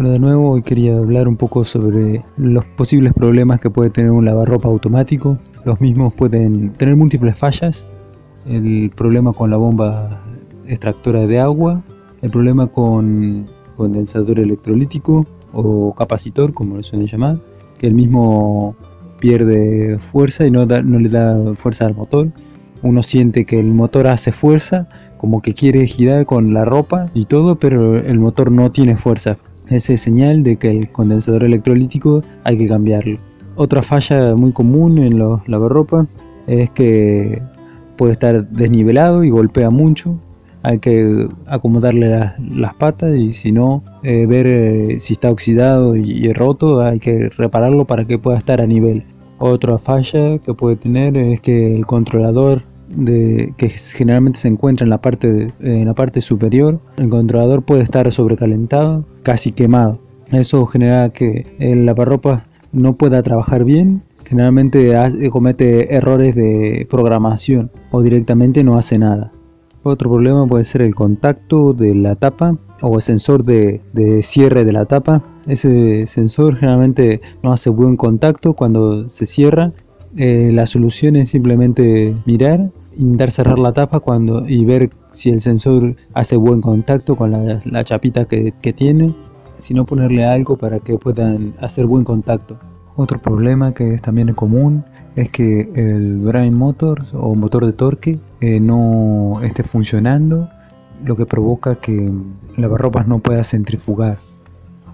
Hola de nuevo, hoy quería hablar un poco sobre los posibles problemas que puede tener un lavarropa automático. Los mismos pueden tener múltiples fallas. El problema con la bomba extractora de agua, el problema con condensador electrolítico o capacitor, como lo suelen llamar, que el mismo pierde fuerza y no, no le da fuerza al motor. Uno siente que el motor hace fuerza, como que quiere girar con la ropa y todo, pero el motor no tiene fuerza. Ese es señal de que el condensador electrolítico hay que cambiarlo. Otra falla muy común en los lavarropas es que puede estar desnivelado y golpea mucho. Hay que acomodarle las patas y si no, eh, ver eh, si está oxidado y, roto, hay que repararlo para que pueda estar a nivel. Otra falla que puede tener es que el controlador que generalmente se encuentra en la, parte en la parte superior, el controlador puede estar sobrecalentado, casi quemado. Eso genera que el lavarropa no pueda trabajar bien, generalmente comete errores de programación o directamente no hace nada. Otro problema puede ser el contacto de la tapa o el sensor de, cierre de la tapa. Ese sensor generalmente no hace buen contacto cuando se cierra. Eh, la solución es simplemente mirar, intentar cerrar la tapa cuando, y ver si el sensor hace buen contacto con la, chapita que, que tiene. Si no ponerle algo para que puedan hacer buen contacto. Otro problema que es también común es que el brain motor o motor de torque eh, no esté funcionando, lo que provoca que lavarropas no pueda centrifugar.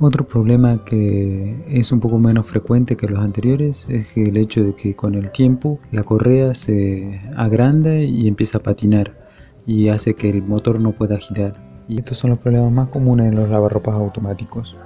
Otro problema que es un poco menos frecuente que los anteriores es que el hecho de que con el tiempo la correa se agranda y empieza a patinar y hace que el motor no pueda girar. Y estos son los problemas más comunes en los lavarropas automáticos.